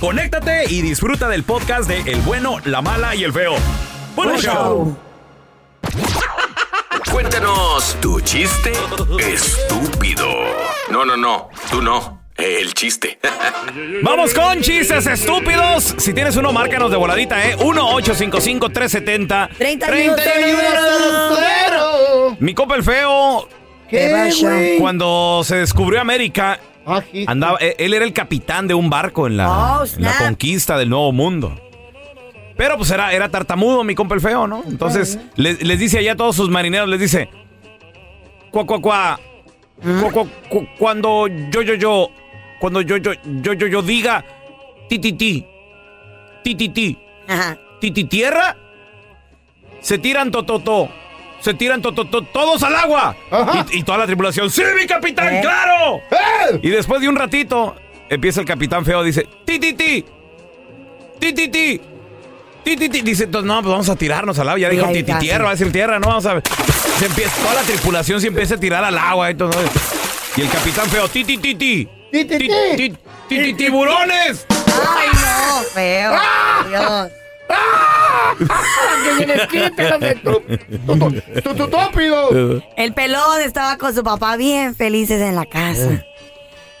conéctate y disfruta del podcast de El bueno, la mala y el feo. ¡Buen show! Cuéntanos tu chiste estúpido. No, no, no, tú no. El chiste. Vamos con chistes estúpidos. Si tienes uno, márcanos de voladita, ¿eh? 1-855-370. 31 Mi copa el feo. ¿Qué, Cuando se descubrió América, andaba, eh, él era el capitán de un barco en la, Oh, en la conquista del Nuevo Mundo. Pero pues era, era tartamudo, mi compa el feo, ¿no? Entonces les, les dice allá a todos sus marineros, les dice, cuando yo, yo, yo, cuando yo, yo, yo, yo, yo diga, ti, ti, ti, ti, ti, ti, ti, ti, tierra, se tiran tototo, se tiran todos al agua. Y, y toda la tripulación, sí, mi capitán, ¿Eh? claro. Y después de un ratito, empieza el capitán feo, dice, ti, ti, ti, ti, ti, ti. Ti, ti, ti. Dice, entonces, no, pues vamos a tirarnos al agua. Ya dijo, ti, tierra, va a decir tierra, no, vamos a ver. Se empieza, toda la tripulación se empieza a tirar al agua. Entonces, y el capitán feo, ti, ti, ti, ti. Ti, ti, Ti, ti. ti, ti, ti, tiburones. Ay, no, feo. Dios. ¡Que vienes quite, hijo de tu- tu- tu- tu- tu tópido! El pelón estaba con su papá bien felices en la casa.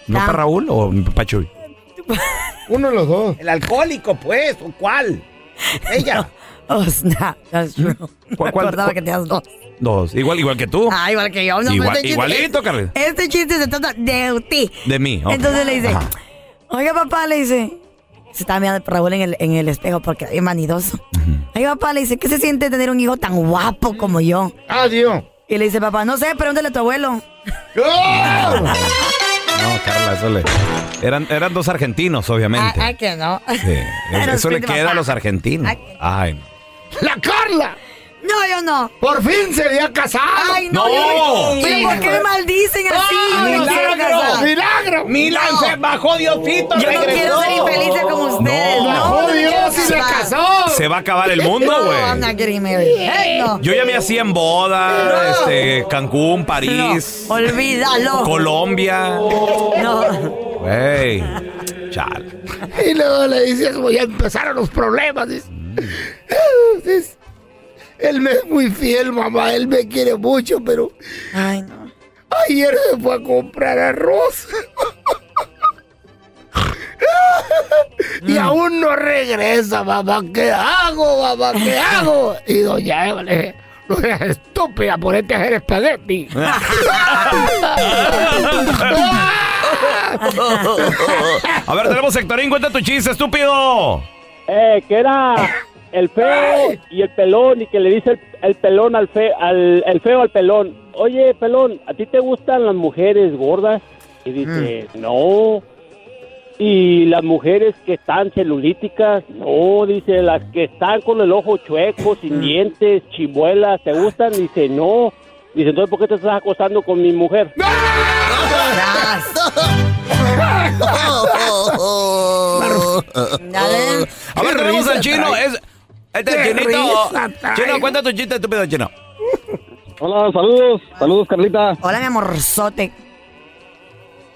¿No Ah. para Raúl o para Chuy? Uno de los dos. El alcohólico, pues, ¿o cuál? Ella. Oh, snap, that's true. Me ¿Cuál- cuál- acordaba cuál? que tenías dos. Dos. Igual, igual que tú. Ah, igual que yo. No, Igual- este chiste- igualito, Carly. Este chiste se trata de ti. De mí. ok. Entonces le dice, Ajá. oiga papá, le dice, se estaba mirando Raúl en el, en el espejo porque es manidoso. Oiga papá, le dice, ¿qué se siente tener un hijo tan guapo como yo? Adiós. Y le dice, papá, no sé, pregúntale a tu abuelo. ¡Oh! No, Carla, eso le. Eran, eran dos argentinos, obviamente. Ay, que no. Sí, Pero Eso le queda papá. a los argentinos. Ay. Ay, no. ¡La Carla! No, yo no. ¡Por fin se había casado! Ay, no. No. yo no. Pero ¿por qué me maldicen así? ¡Ah, Yo no milagro! ¡Milagro! Milan se bajó Diosito, Yo no regresó. quiero ser infeliz como ustedes. No. No, ¡Bajó no Dios y se casó! Se va a acabar el mundo, No, güey. I'm not getting married. Hey, no. Yo ya me hacía en boda, este, Cancún, París, No, olvídalo. Colombia. No. Güey. Chal. Y luego le dices, "Pues ya empezaron los problemas. dice. Él me es muy fiel, mamá. Él me quiere mucho, pero Ay, no. ayer se fue a comprar arroz. y aún no regresa, mamá. ¿Qué hago, mamá? ¿Qué hago? Y doña Eva le dije, no seas estúpida, ponete a hacer espagueti. A ver, tenemos Sectorín, cuenta tu chiste, estúpido. Eh, que era el feo y el pelón y que le dice el, el pelón al, fe, al el feo al pelón. Oye, pelón, ¿a ti te gustan las mujeres gordas? Y dice, no. Y las mujeres que están celulíticas, no, dice, las que están con el ojo chueco, sin dientes, chimuelas, ¿te gustan? Dice, no. Dice, entonces, ¿por qué te estás acostando con mi mujer? A ver, tenemos al chino. Es, este Qué chinito. Chino, cuenta tu chiste, estúpido chino. Hola, saludos, saludos, Carlita. Hola, mi amorzote.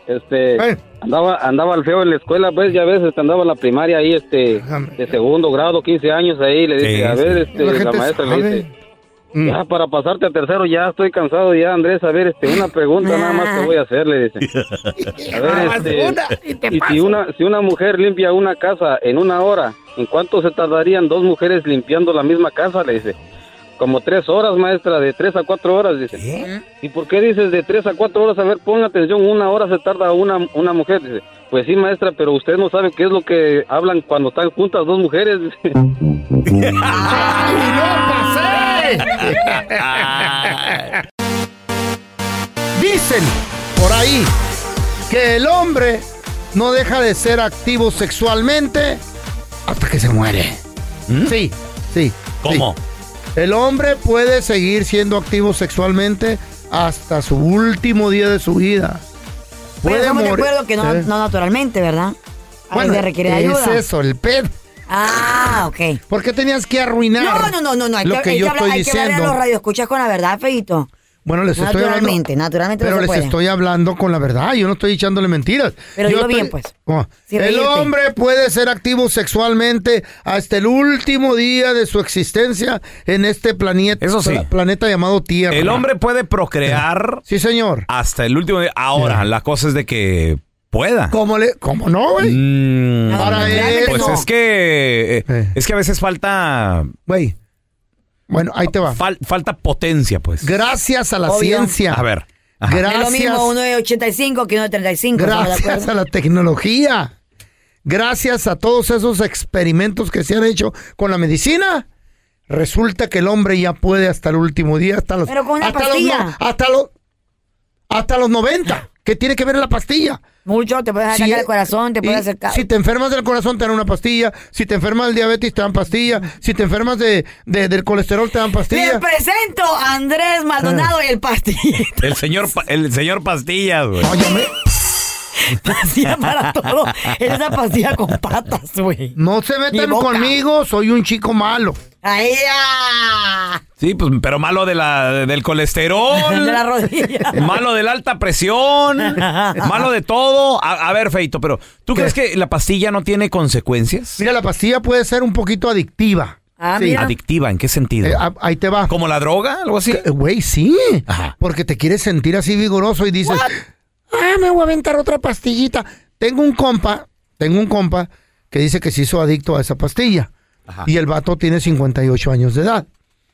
Este, Eh. andaba, andaba el feo en la escuela, pues ya ves, este, andaba en la primaria ahí, este, de segundo grado, 15 años ahí, le dice, Sí, a ver, este, La maestra le dice. Ya para pasarte a tercero, ya estoy cansado ya, Andrés, a ver, este, una pregunta nada más te voy a hacer, le dice. A ver, este, y si una, si una mujer limpia una casa en una hora, ¿en cuánto se tardarían dos mujeres limpiando la misma casa? Le dice. Como tres horas, maestra, de tres a cuatro horas, dice. ¿Y por qué dices de tres a cuatro horas? A ver, ponga atención, una hora se tarda una, una mujer, dice. Pues sí, maestra, pero usted no sabe qué es lo que hablan cuando están juntas dos mujeres, dice. ¡Ay, no pasé! Dicen por ahí que el hombre no deja de ser activo sexualmente hasta que se muere. Sí, sí. ¿Cómo? sí. El hombre puede seguir siendo activo sexualmente hasta su último día de su vida. Pero estamos de morir- acuerdo que no, ¿Eh? no naturalmente, ¿verdad? A Bueno, veces requiere es ayuda. eso, el pedo. Ah, ok. ¿Por qué tenías que arruinar No, no, no, no, no. Hay lo que, que hay yo que hablar, estoy hay que hablarle a diciendo? los radioescuchas con la verdad, feito. Bueno, les estoy hablando. Naturalmente, naturalmente no Pero se les puede. estoy hablando con la verdad. Yo no estoy echándole mentiras. Pero Yo dilo estoy- bien, pues. Sin el reírte. hombre puede ser activo sexualmente hasta el último día de su existencia en este planeta, Eso sí. planeta llamado Tierra. El hombre puede procrear Sí, señor. hasta el último día. Ahora, la cosa es de que pueda. ¿Cómo le, cómo no, güey? Mm, Para naturalmente pues no. es que Eh. es que a veces falta Güey. Bueno, ahí te va. fal- falta potencia, pues. Gracias a la Obvio. ciencia. A ver. Ajá. No es lo Gracias. mismo uno de 85 que uno de 35. ¿estamos de Gracias a la tecnología. Gracias a todos esos experimentos que se han hecho con la medicina. Resulta que el hombre ya puede hasta el último día, hasta los, Pero con una hasta los, pastilla. hasta los, hasta los 90. ¿Qué tiene que ver la pastilla? Mucho, te puedes sacar Si- el corazón, te y puedes acercar. Si te enfermas del corazón, te dan una pastilla. Si te enfermas del diabetes, te dan pastilla. Si te enfermas de, de- del colesterol, te dan Les pastilla. presento a Andrés Maldonado y el pastillito. El señor pa- el señor Pastillas, güey. Pastilla para todo. Es esa pastilla con patas, güey. no se metan conmigo, soy un chico malo. Ahí ya. Sí, pues, pero malo de la, del colesterol. De la rodilla. Malo de la alta presión, malo de todo. A, a ver, Feito, pero ¿tú ¿Qué? crees que la pastilla no tiene consecuencias? Mira, la pastilla puede ser un poquito adictiva. Ah, mira. ¿Adictiva? ¿En qué sentido? Eh, ahí te va. ¿Como la droga? ¿Algo así? Eh, Güey, sí. Ajá. Porque te quieres sentir así vigoroso y dices, ah, me voy a aventar otra pastillita. Tengo un compa, tengo un compa que dice que se hizo adicto a esa pastilla. Ajá. Y el vato tiene 58 años de edad.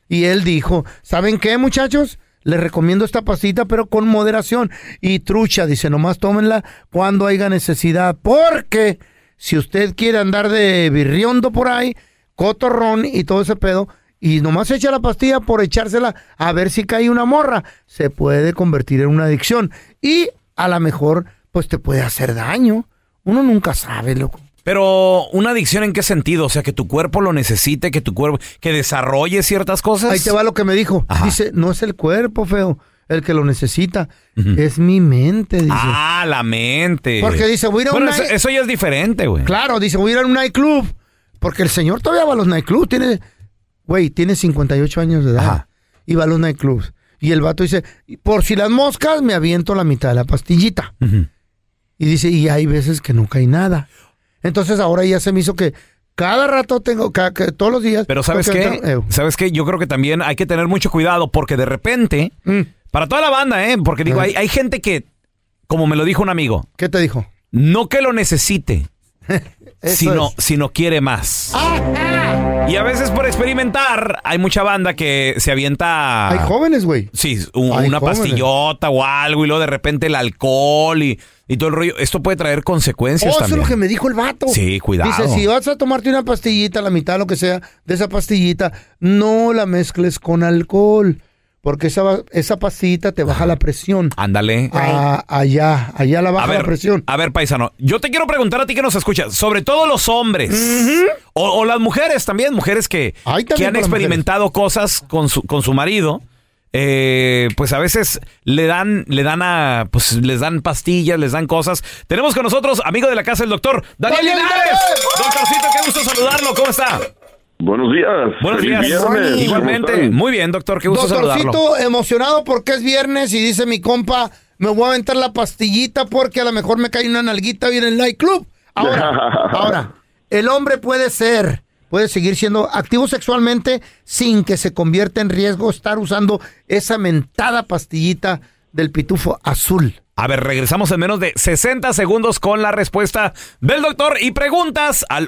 Y él dijo, ¿saben qué, muchachos? Les recomiendo esta pastita, pero con moderación. Y trucha, dice, nomás tómenla cuando haya necesidad. Porque si usted quiere andar de birriondo por ahí, cotorrón y todo ese pedo, y nomás echa la pastilla por echársela a ver si cae una morra, se puede convertir en una adicción. Y a lo mejor, pues te puede hacer daño. Uno nunca sabe, loco. Pero una adicción en qué sentido? O sea, que tu cuerpo lo necesite, que tu cuerpo, que desarrolle ciertas cosas. Ahí te va lo que me dijo. Ajá. Dice, no es el cuerpo, feo, el que lo necesita. Es mi mente, dice. Ah, la mente. Porque dice, voy a ir a Bueno, un eso, eso ya es diferente, güey. Claro, dice, voy a ir a un nightclub. Porque el señor todavía va a los nightclubs. Tiene, güey, tiene 58 años de edad. Ajá. Y va a los nightclubs. Y el vato dice, por si las moscas, me aviento la mitad de la pastillita. Y dice, y hay veces que no cae nada. Entonces ahora ya se me hizo que Cada rato tengo, que todos los días. Pero ¿sabes qué? entrar- eh, ¿Sabes qué? Yo creo que también hay que tener mucho cuidado porque de repente, Mm. para toda la banda, ¿eh? Porque digo, hay, hay gente que, como me lo dijo un amigo, ¿Qué te dijo? no que lo necesite, sino, es. sino quiere más. Y a veces por experimentar, hay mucha banda que se avienta... Hay jóvenes, güey. Sí, un- Hay una jóvenes. pastillota o algo y luego de repente el alcohol y, y todo el rollo. Esto puede traer consecuencias Oh, eso es también. lo que me dijo el vato. Sí, cuidado. Dice, si vas a tomarte una pastillita, la mitad, lo que sea, de esa pastillita, no la mezcles con alcohol. Porque esa, esa pastillita te baja la presión. Ándale. Allá, allá la baja la presión. a ver, paisano, yo te quiero preguntar a ti que nos escuchas, sobre todo los hombres o, o las mujeres también, mujeres que, que han para las experimentado cosas con su, con su marido. eh, pues a veces le dan, le dan a, pues les dan pastillas, les dan cosas. Tenemos con nosotros, amigo de la casa, el doctor Daniel ¡Daniel Linares. Linares! Doctorcito, qué gusto saludarlo, ¿cómo está? Buenos días. Buenos Feliz días. viernes. ¿Cómo Igualmente, muy bien, doctor, qué gusto saludarlo. Doctorcito, emocionado porque es viernes y dice mi compa, me voy a aventar la pastillita porque a lo mejor me cae una nalguita hoy en el nightclub. Ahora, ahora, el hombre puede ser, puede seguir siendo activo sexualmente sin que se convierta en riesgo estar usando esa mentada pastillita del pitufo azul. A ver, regresamos en menos de 60 segundos con la respuesta del doctor y preguntas al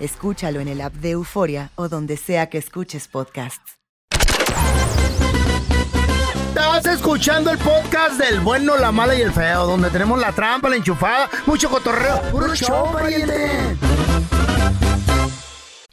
Escúchalo en el app de Euforia o donde sea que escuches podcasts. Estás escuchando el podcast del bueno, la mala y el feo, donde tenemos la trampa, la enchufada, mucho cotorreo. ¡Puro show, pariente!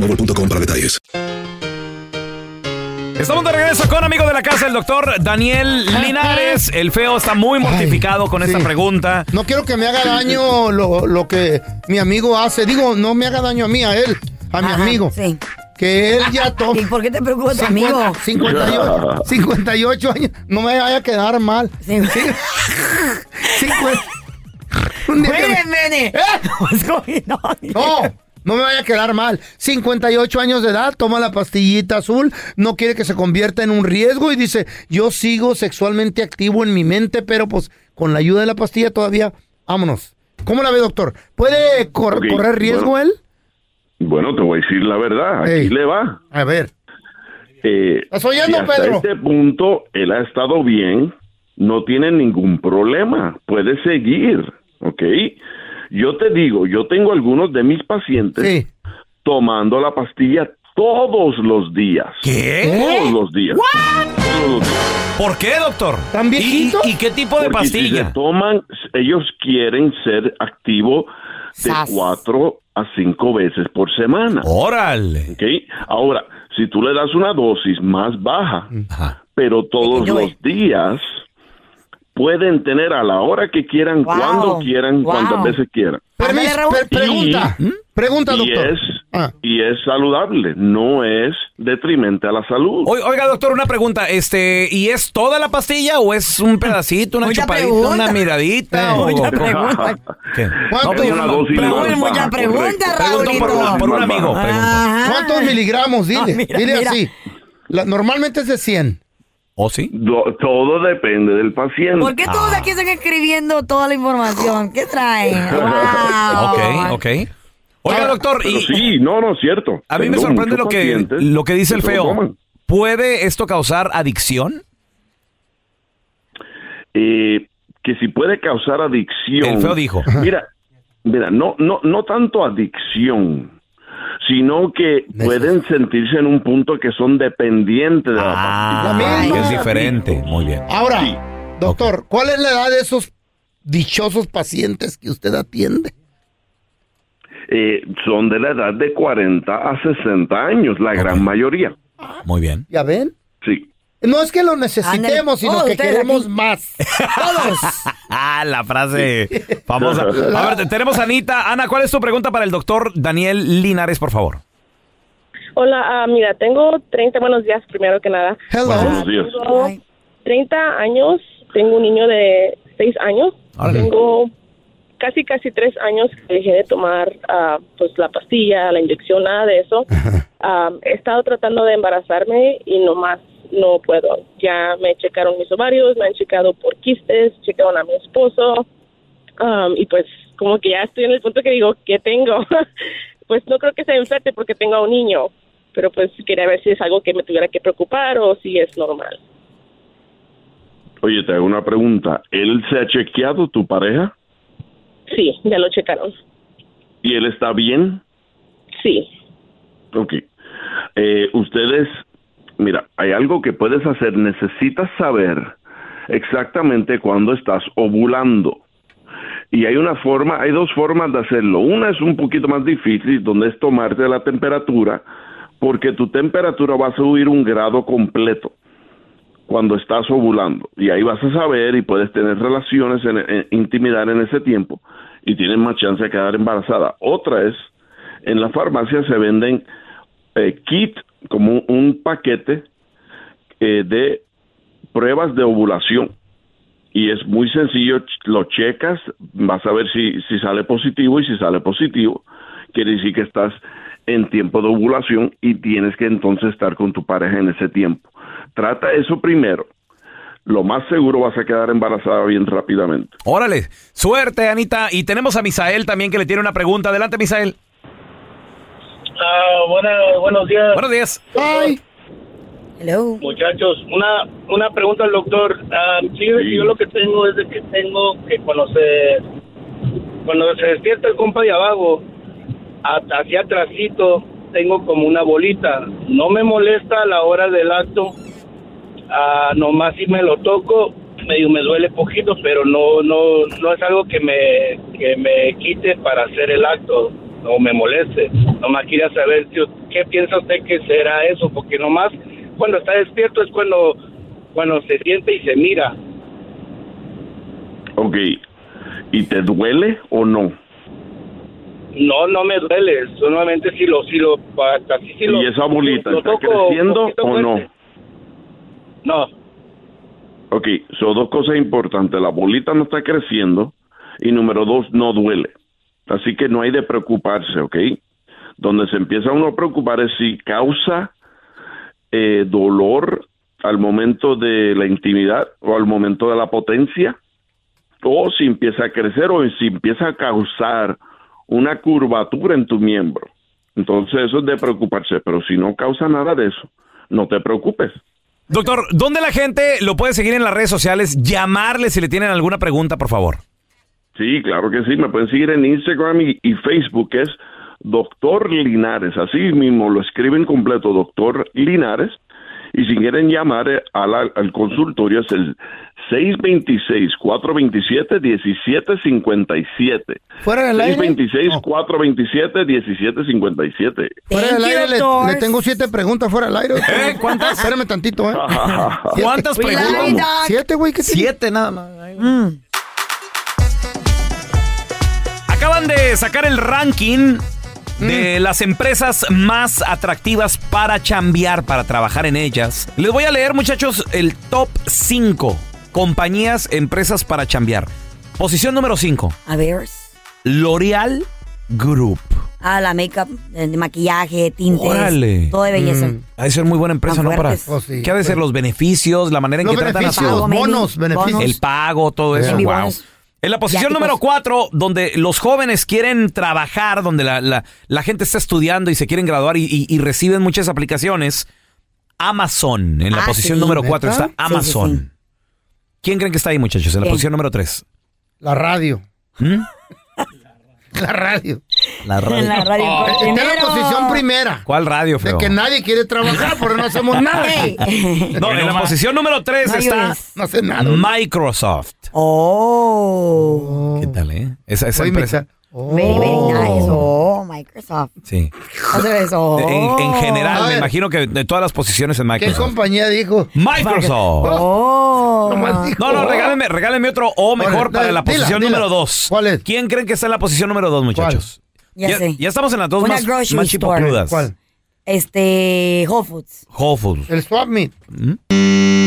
boostmobile.com para detalles. Estamos de regreso con amigo de la casa, el doctor Daniel Linares. El feo está muy mortificado con esta pregunta. No quiero que me haga daño lo, lo que mi amigo hace. Digo, no me haga daño a mí, a él, a mi Ajá, sí. Que él ya toma. ¿Y por qué te preocupa tu amigo? 58, 58 años. No me vaya a quedar mal. Sí. Sí. Cincuen- Un here? No, no me vaya a quedar mal. 58 años de edad, toma la pastillita azul, no quiere que se convierta en un riesgo y dice, yo sigo sexualmente activo en mi mente, pero pues con la ayuda de la pastilla todavía, vámonos. ¿Cómo la ve, doctor? ¿Puede cor- correr riesgo bueno. él? Bueno, te voy a decir la verdad. Aquí Ey. le va. A ver. Eh, ¿Estás oyendo, si hasta Pedro? este punto él ha estado bien, no tiene ningún problema, puede seguir, ¿ok? Yo te digo, yo tengo algunos de mis pacientes Sí. tomando la pastilla todos los días. ¿Qué? Todos los días. Todos los días. ¿Por qué, doctor? ¿Tan ¿Y, viejito? y qué tipo de Porque si pastilla? se toman, ellos quieren ser activos de Sas. cuatro a cinco veces por semana. Órale. ¿ok? Ahora, si tú le das una dosis más baja, Ajá. pero todos los días, pueden tener a la hora que quieran, Wow. cuando quieran, Wow. cuantas veces quieran. Permiso, per- pregunta. Y- Pregunta, y doctor. Es, Y es saludable, no es detrimente a la salud. Oi- Oiga, doctor, una pregunta. Este, ¿y es toda la pastilla o es un pedacito, una Mucha chupadita, pregunta. una miradita? Eh, o- mucha o- pregunta. ¿Qué? ¿Cuánto? Es una dosis Pregunta, mucha pregunta. Pregunto por, un- por un amigo. pregunto. ¿Cuántos miligramos? Dile, Ah, mira, dile mira. así. La- normalmente es de 100. ¿O sí? todo depende del paciente. ¿Por qué todos aquí están escribiendo toda la información? ¿Qué traen? Wow. Ok, ok. Oiga, doctor, Pero y sí, no, no es cierto. a mí me sorprende lo que, lo que dice el feo. ¿Puede esto causar adicción? eh, que si puede causar adicción. El feo dijo. Mira, mira, no, no, no tanto adicción, sino que pueden sentirse en un punto que son dependientes de la Ah, pastilla. que es diferente. Muy bien. Ahora, doctor, ¿cuál es la edad de esos dichosos pacientes que usted atiende? Eh, son de la edad de 40 a 60 años, la gran mayoría. Muy bien. ¿Ya ven? Sí. No es que lo necesitemos, Ándale. sino Oh, que queremos aquí. más. Todos. Ah, la frase famosa. A ver, tenemos a Anita. Ana, ¿cuál es tu pregunta para el doctor Daniel Linares, por favor? Hola, ah, mira, tengo 30, buenos días primero que nada. Buenos días. Tengo 30 años, tengo un niño de 6 años, tengo casi, casi 3 años que dejé de tomar ah, pues la pastilla, la inyección, nada de eso. Ah, he estado tratando de embarazarme y nomás no puedo. Ya me checaron mis ovarios, me han checado por quistes, checaron a mi esposo um, y pues como que ya estoy en el punto que digo, ¿qué tengo? pues no creo que sea inferte porque tengo a un niño, pero pues quería ver si es algo que me tuviera que preocupar o si es normal. Oye, te hago una pregunta. ¿Él se ha chequeado, tu pareja? Sí, ya lo checaron. ¿Y él está bien? Sí. Ok. Eh, ustedes, mira, hay algo que puedes hacer. Necesitas saber exactamente cuándo estás ovulando. Y hay una forma, hay dos formas de hacerlo. Una es un poquito más difícil, donde es tomarte la temperatura, porque tu temperatura va a subir un grado completo cuando estás ovulando. Y ahí vas a saber y puedes tener relaciones, en, en- intimidad en ese tiempo y tienes más chance de quedar embarazada. Otra es, en la farmacia se venden eh, kit como un, paquete eh, de pruebas de ovulación. Y es muy sencillo, lo checas, vas a ver si, si sale positivo y si sale positivo, quiere decir que estás en tiempo de ovulación y tienes que entonces estar con tu pareja en ese tiempo. Trata eso primero. Lo más seguro vas a quedar embarazada bien rápidamente. Órale, suerte, Anita. Y tenemos a Misael también que le tiene una pregunta. Adelante, Misael. Ah, buena- buenos días. Buenos días. Hello. Muchachos, una, una pregunta al doctor. Ah, que yo lo que tengo es de que tengo que cuando se cuando se despierta el compa de abajo, a- hacia atrásito, tengo como una bolita. No me molesta a la hora del acto. Ah, nomás si me lo toco, medio me duele poquito, pero no no no es algo que me que me quite para hacer el acto o me moleste. Nomás quería saber si- qué piensa usted que será eso, porque nomás cuando está despierto es cuando cuando se siente y se mira. Ok. ¿Y te duele o no? No, no me duele. Solamente si lo si lo casi si lo ¿Y esa bolita lo está toco creciendo o no? No. Ok, son dos cosas importantes. La bolita no está creciendo y número dos, no duele. Así que no hay de preocuparse, ¿ok? Donde se empieza uno a preocupar es si causa eh, dolor al momento de la intimidad o al momento de la potencia, o si empieza a crecer o si empieza a causar una curvatura en tu miembro. Entonces eso es de preocuparse, pero si no causa nada de eso, no te preocupes. Doctor, ¿dónde la gente lo puede seguir en las redes sociales? Llamarle si le tienen alguna pregunta, por favor. Sí, claro que sí. Me pueden seguir en Instagram y, y Facebook, que es Doctor Linares. Así mismo lo escriben completo, Doctor Linares. Y si quieren llamar eh, a la- al consultorio es el 626-427-1757. Fuera del aire. 626-427-1757. Fuera del aire le, le tengo siete preguntas fuera del aire. ¿Eh? ¿Cuántas? Espérame tantito, ¿eh? ¿Cuántas preguntas? Siete, güey. Siete nada más. Acaban de sacar el ranking de las empresas más atractivas para chambear, para trabajar en ellas. Les voy a leer, muchachos, el top 5 compañías, empresas para chambear. Posición número 5. A ver. L'Oreal Group. Ah, la make-up, de de maquillaje, tintes. Órale. Todo de belleza. Mm. Ha de ser muy buena empresa, ¿no? Para. Oh, sí. ¿Qué ha de ser los beneficios, la manera en Los que tratan a sus... los bonos, beneficios. El pago, todo eso. Wow. bonus. En la posición número cuatro, donde los jóvenes quieren trabajar, donde la, la- la gente está estudiando y se quieren graduar y, y- y reciben muchas aplicaciones, Amazon. En la Ah, posición sí. número cuatro está Amazon. Sí, sí, ¿Quién creen que está ahí, muchachos? En la posición número tres. La radio. ¿Mm? La radio. La radio. La radio Oh, está en la posición primera. ¿Cuál radio, De feo? que nadie quiere trabajar, pero no hacemos nada. No, en la posición número tres No está ayudes. No hace nada. Microsoft. Oh. ¿Qué tal, eh? Esa, esa empresa. Very, very nice. Oh, Microsoft. Sí. Hacer eso. En, en general, me imagino que de todas las posiciones en ¿Qué Microsoft. compañía dijo? Microsoft. Oh. Dijo. No, no, regáleme, regáleme otro o mejor para la posición dila. número dos. ¿Cuál es? ¿Quién creen que está en la posición número dos, muchachos? Ya sé. ya estamos en las dos Una más, grocery más store. chipocludas. ¿Cuál? Este, Whole Foods. Whole Foods. El Swap Meet. ¿Mm?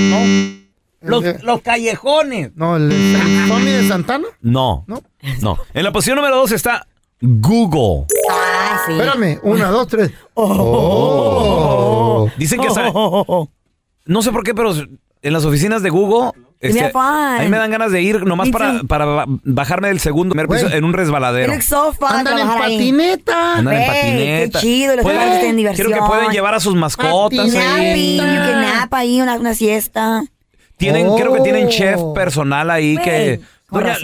No. Los, El de- los callejones. No, el, Meet de Santana. No. No. No. En la posición número dos está Google. Ah, sí. Espérame, una, dos, tres. Oh. Dicen que está- No sé por qué, pero en las oficinas de Google. Este, a mí me dan ganas de ir nomás para, para ba- bajarme del segundo primer piso Güey. en un resbaladero. It looks so fun Andan en trabajar ahí. patineta. Andan en patineta. qué chido, los Pueden- tienen diversión. Creo que pueden llevar a sus mascotas. Patineta. ahí. Napping, you can nap ahí, una, una siesta. Tienen, Oh. creo que tienen chef personal ahí que.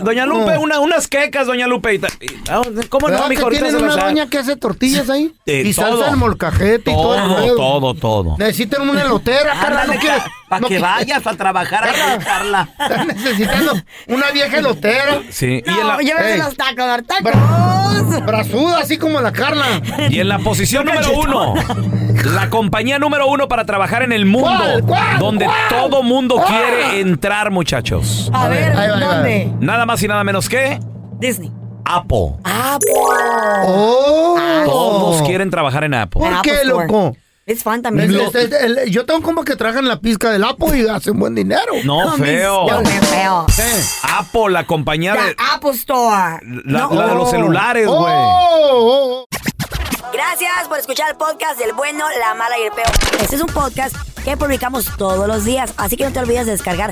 Doña, Lupe, Oh. una, unas quecas, Doña Lupe. y ta- y- ah, ¿Cómo no, ¿Verdad mijo? que Ahorita tienen se las una doña que hace tortillas ahí? Eh, y salsa todo. al molcajete y todo. el Todo, todo, todo. Necesitan una elotera, Carla. No Para no que vayas a trabajar ahí, Carla. Están necesitando una vieja elotera. Sí, y en la, llévese Ey. los tacos, los tacos. Bra- brazuda, así como la Carla. y en la posición número uno, la compañía número uno para trabajar en el mundo, ¿Cuál? ¿Cuál? donde ¿Cuál? todo mundo quiere entrar, muchachos. A A ver, ahí va, ahí va. ¿dónde? Nada más y nada menos que Disney. Apple. Apple. Oh. Todos quieren trabajar en Apple. ¿Por qué, loco? Es fun también. El- el- el- yo tengo como que trabajan la pizca del Apo y hacen buen dinero. No, feo. No, feo. Eh. Apple, la compañía de, Apple Store. la, No. la de los celulares, güey. Oh, oh, oh. Gracias por escuchar el podcast del bueno, la mala y el peor. Este es un podcast que publicamos todos los días, así que no te olvides de descargar